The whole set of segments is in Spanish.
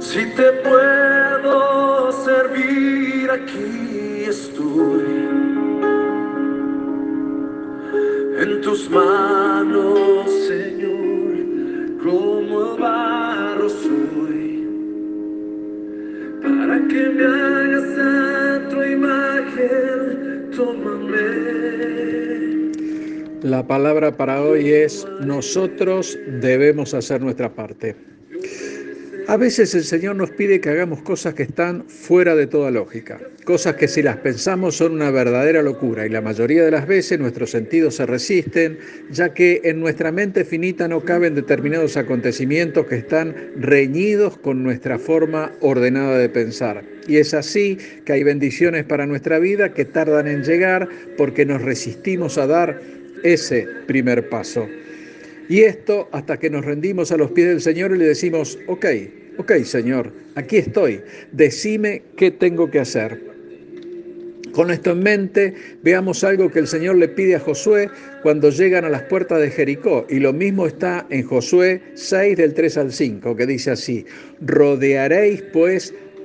Si te puedo servir, aquí estoy. En tus manos, Señor, como barro soy. Para que me hagas a tu imagen, tómame. La palabra para hoy es nosotros debemos hacer nuestra parte. A veces el Señor nos pide que hagamos cosas que están fuera de toda lógica, cosas que si las pensamos son una verdadera locura y la mayoría de las veces nuestros sentidos se resisten, ya que en nuestra mente finita no caben determinados acontecimientos que están reñidos con nuestra forma ordenada de pensar. Y es así que hay bendiciones para nuestra vida que tardan en llegar porque nos resistimos a dar ese primer paso. Y esto hasta que nos rendimos a los pies del Señor y le decimos, ok, ok Señor, aquí estoy, decime qué tengo que hacer. Con esto en mente, veamos algo que el Señor le pide a Josué cuando llegan a las puertas de Jericó. Y lo mismo está en Josué 6 del 3 al 5, que dice así, rodearéis pues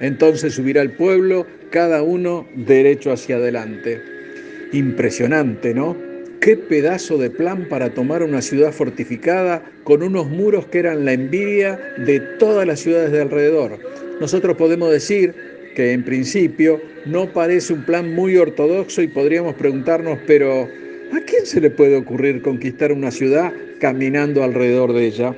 Entonces subirá el pueblo, cada uno derecho hacia adelante. Impresionante, ¿no? Qué pedazo de plan para tomar una ciudad fortificada con unos muros que eran la envidia de todas las ciudades de alrededor. Nosotros podemos decir que en principio no parece un plan muy ortodoxo y podríamos preguntarnos, pero ¿a quién se le puede ocurrir conquistar una ciudad caminando alrededor de ella?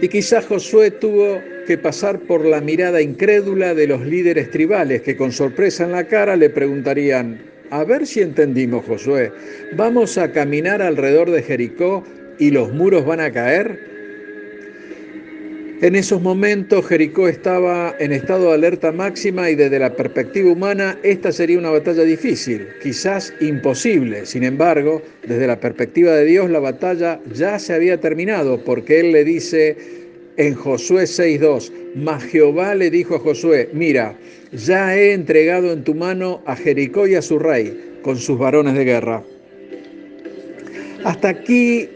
Y quizás Josué tuvo que pasar por la mirada incrédula de los líderes tribales que con sorpresa en la cara le preguntarían, a ver si entendimos Josué, ¿vamos a caminar alrededor de Jericó y los muros van a caer? En esos momentos Jericó estaba en estado de alerta máxima y desde la perspectiva humana esta sería una batalla difícil, quizás imposible. Sin embargo, desde la perspectiva de Dios la batalla ya se había terminado porque Él le dice, en Josué 6.2, mas Jehová le dijo a Josué, mira, ya he entregado en tu mano a Jericó y a su rey, con sus varones de guerra. Hasta aquí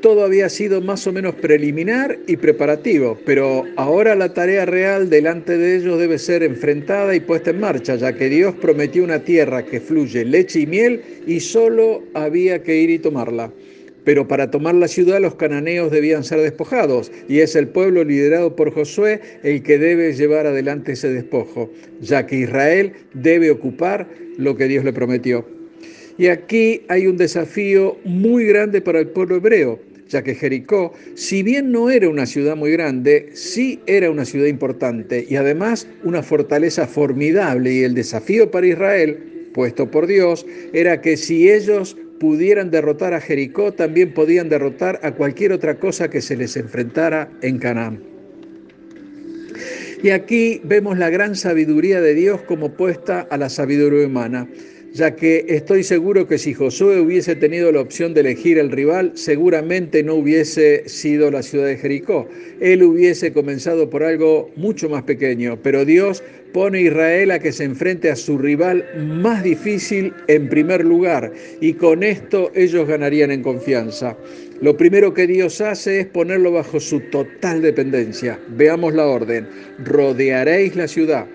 todo había sido más o menos preliminar y preparativo, pero ahora la tarea real delante de ellos debe ser enfrentada y puesta en marcha, ya que Dios prometió una tierra que fluye leche y miel y solo había que ir y tomarla. Pero para tomar la ciudad los cananeos debían ser despojados y es el pueblo liderado por Josué el que debe llevar adelante ese despojo, ya que Israel debe ocupar lo que Dios le prometió. Y aquí hay un desafío muy grande para el pueblo hebreo, ya que Jericó, si bien no era una ciudad muy grande, sí era una ciudad importante y además una fortaleza formidable y el desafío para Israel, puesto por Dios, era que si ellos pudieran derrotar a Jericó, también podían derrotar a cualquier otra cosa que se les enfrentara en Canaán. Y aquí vemos la gran sabiduría de Dios como puesta a la sabiduría humana ya que estoy seguro que si Josué hubiese tenido la opción de elegir el rival, seguramente no hubiese sido la ciudad de Jericó. Él hubiese comenzado por algo mucho más pequeño, pero Dios pone a Israel a que se enfrente a su rival más difícil en primer lugar, y con esto ellos ganarían en confianza. Lo primero que Dios hace es ponerlo bajo su total dependencia. Veamos la orden. Rodearéis la ciudad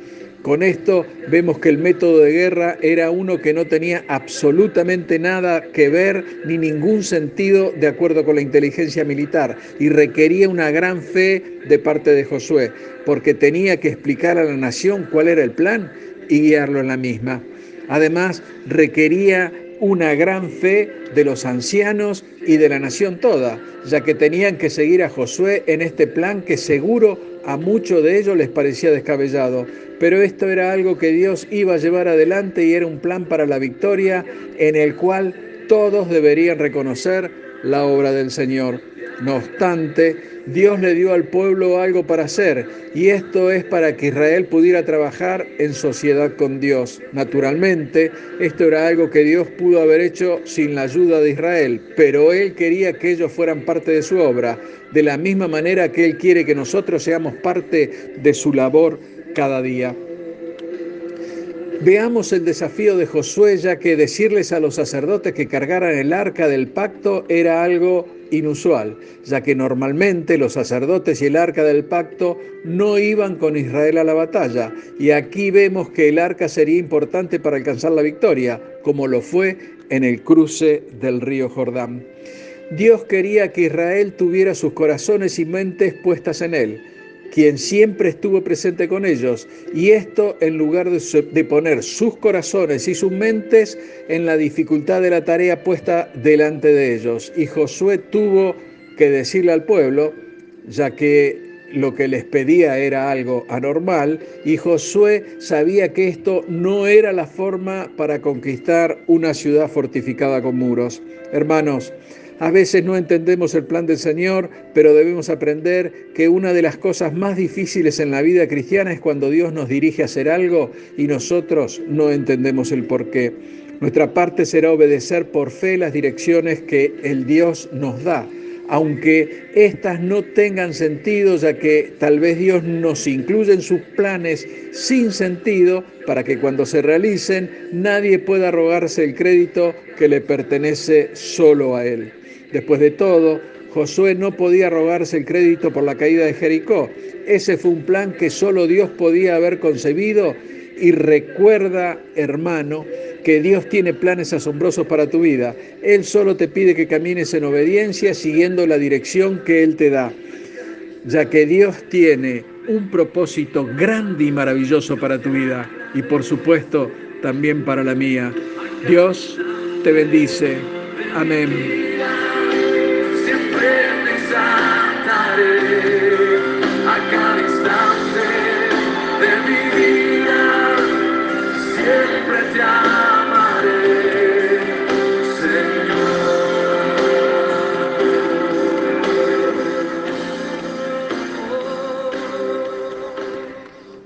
con esto vemos que el método de guerra era uno que no tenía absolutamente nada que ver ni ningún sentido de acuerdo con la inteligencia militar y requería una gran fe de parte de Josué, porque tenía que explicar a la nación cuál era el plan y guiarlo en la misma. Además, requería una gran fe de los ancianos y de la nación toda, ya que tenían que seguir a Josué en este plan que seguro a muchos de ellos les parecía descabellado, pero esto era algo que Dios iba a llevar adelante y era un plan para la victoria en el cual todos deberían reconocer la obra del Señor. No obstante, Dios le dio al pueblo algo para hacer y esto es para que Israel pudiera trabajar en sociedad con Dios. Naturalmente, esto era algo que Dios pudo haber hecho sin la ayuda de Israel, pero Él quería que ellos fueran parte de su obra, de la misma manera que Él quiere que nosotros seamos parte de su labor cada día. Veamos el desafío de Josué, ya que decirles a los sacerdotes que cargaran el arca del pacto era algo inusual, ya que normalmente los sacerdotes y el arca del pacto no iban con Israel a la batalla, y aquí vemos que el arca sería importante para alcanzar la victoria, como lo fue en el cruce del río Jordán. Dios quería que Israel tuviera sus corazones y mentes puestas en él quien siempre estuvo presente con ellos, y esto en lugar de, poner sus corazones y sus mentes en la dificultad de la tarea puesta delante de ellos. Y Josué tuvo que decirle al pueblo, ya que lo que les pedía era algo anormal, y Josué sabía que esto no era la forma para conquistar una ciudad fortificada con muros. Hermanos, a veces no entendemos el plan del Señor, pero debemos aprender que una de las cosas más difíciles en la vida cristiana es cuando Dios nos dirige a hacer algo y nosotros no entendemos el por qué. Nuestra parte será obedecer por fe las direcciones que el Dios nos da aunque éstas no tengan sentido, ya que tal vez Dios nos incluye en sus planes sin sentido para que cuando se realicen nadie pueda rogarse el crédito que le pertenece solo a Él. Después de todo, Josué no podía rogarse el crédito por la caída de Jericó. Ese fue un plan que solo Dios podía haber concebido y recuerda, hermano, que Dios tiene planes asombrosos para tu vida. Él solo te pide que camines en obediencia siguiendo la dirección que Él te da, ya que Dios tiene un propósito grande y maravilloso para tu vida y por supuesto también para la mía. Dios te bendice. Amén.